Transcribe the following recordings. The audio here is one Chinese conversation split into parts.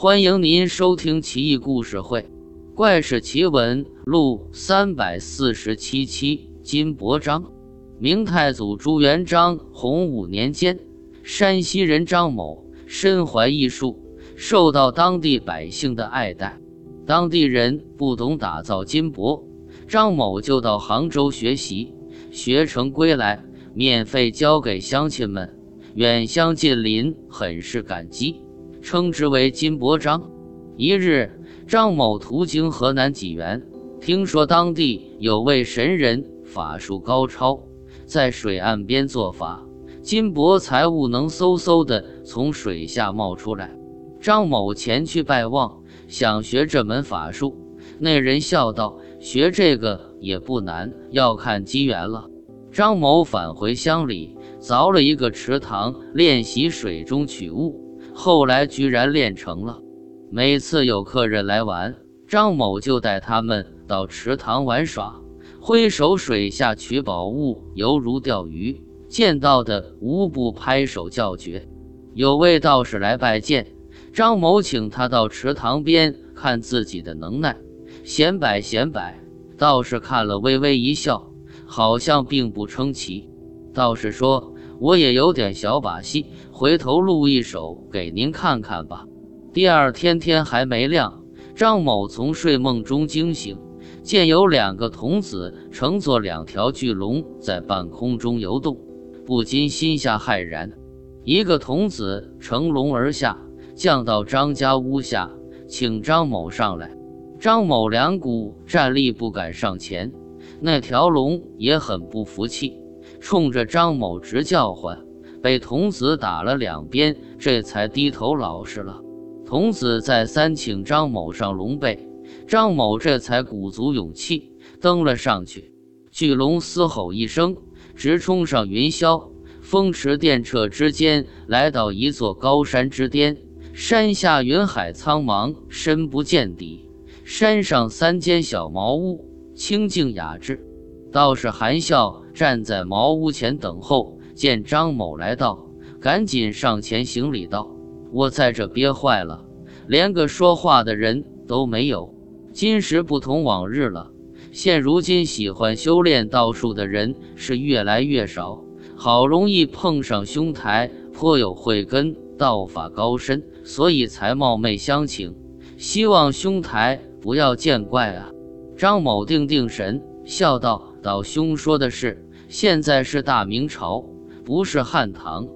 欢迎您收听《奇异故事会·怪事奇闻录》三百四十七期。金箔章，明太祖朱元璋洪武年间，山西人张某身怀异术，受到当地百姓的爱戴。当地人不懂打造金箔，张某就到杭州学习，学成归来，免费交给乡亲们，远乡近邻很是感激。称之为金伯章。一日，张某途经河南济源，听说当地有位神人法术高超，在水岸边做法，金箔财物能嗖嗖的从水下冒出来。张某前去拜望，想学这门法术。那人笑道：“学这个也不难，要看机缘了。”张某返回乡里，凿了一个池塘，练习水中取物。后来居然练成了。每次有客人来玩，张某就带他们到池塘玩耍，挥手水下取宝物，犹如钓鱼，见到的无不拍手叫绝。有位道士来拜见张某，请他到池塘边看自己的能耐，显摆显摆。道士看了，微微一笑，好像并不称奇。道士说。我也有点小把戏，回头录一首给您看看吧。第二天天还没亮，张某从睡梦中惊醒，见有两个童子乘坐两条巨龙在半空中游动，不禁心下骇然。一个童子乘龙而下，降到张家屋下，请张某上来。张某两股站立不敢上前，那条龙也很不服气。冲着张某直叫唤，被童子打了两鞭，这才低头老实了。童子再三请张某上龙背，张某这才鼓足勇气登了上去。巨龙嘶吼一声，直冲上云霄，风驰电掣之间，来到一座高山之巅。山下云海苍茫，深不见底；山上三间小茅屋，清静雅致。道士含笑。站在茅屋前等候，见张某来到，赶紧上前行礼道：“我在这憋坏了，连个说话的人都没有。今时不同往日了，现如今喜欢修炼道术的人是越来越少，好容易碰上兄台颇有慧根，道法高深，所以才冒昧相请，希望兄台不要见怪啊。”张某定定神，笑道：“道兄说的是。”现在是大明朝，不是汉唐，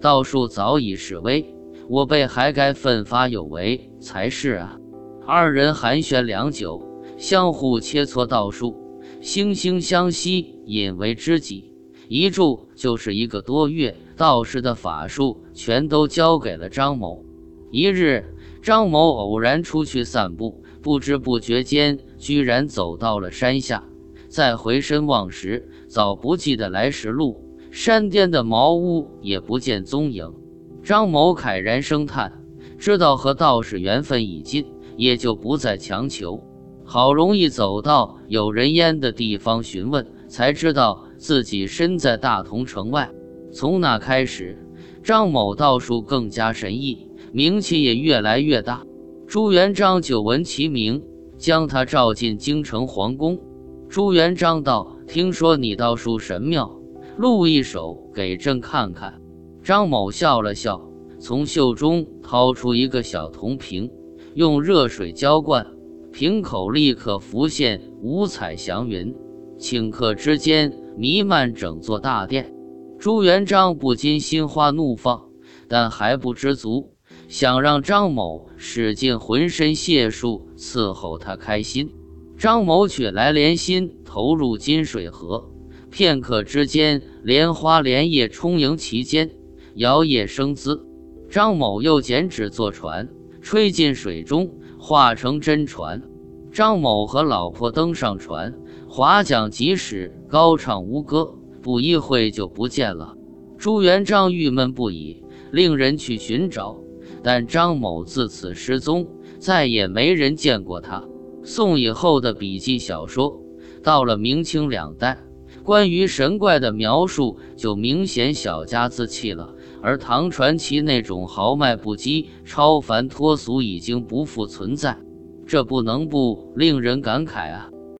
道术早已式微，我辈还该奋发有为才是啊！二人寒暄良久，相互切磋道术，惺惺相惜，引为知己。一住就是一个多月，道士的法术全都交给了张某。一日，张某偶然出去散步，不知不觉间，居然走到了山下。再回身望时，早不记得来时路，山巅的茅屋也不见踪影。张某慨然声叹，知道和道士缘分已尽，也就不再强求。好容易走到有人烟的地方询问，才知道自己身在大同城外。从那开始，张某道术更加神异，名气也越来越大。朱元璋久闻其名，将他召进京城皇宫。朱元璋道：“听说你道术神妙，录一首给朕看看。”张某笑了笑，从袖中掏出一个小铜瓶，用热水浇灌，瓶口立刻浮现五彩祥云，顷刻之间弥漫整座大殿。朱元璋不禁心花怒放，但还不知足，想让张某使尽浑身解数伺候他开心。张某取来莲心，投入金水河，片刻之间，莲花莲叶充盈其间，摇曳生姿。张某又剪纸做船，吹进水中，化成真船。张某和老婆登上船，划桨疾驶，高唱吴歌，不一会就不见了。朱元璋郁闷不已，令人去寻找，但张某自此失踪，再也没人见过他。宋以后的笔记小说，到了明清两代，关于神怪的描述就明显小家子气了。而唐传奇那种豪迈不羁、超凡脱俗已经不复存在，这不能不令人感慨啊！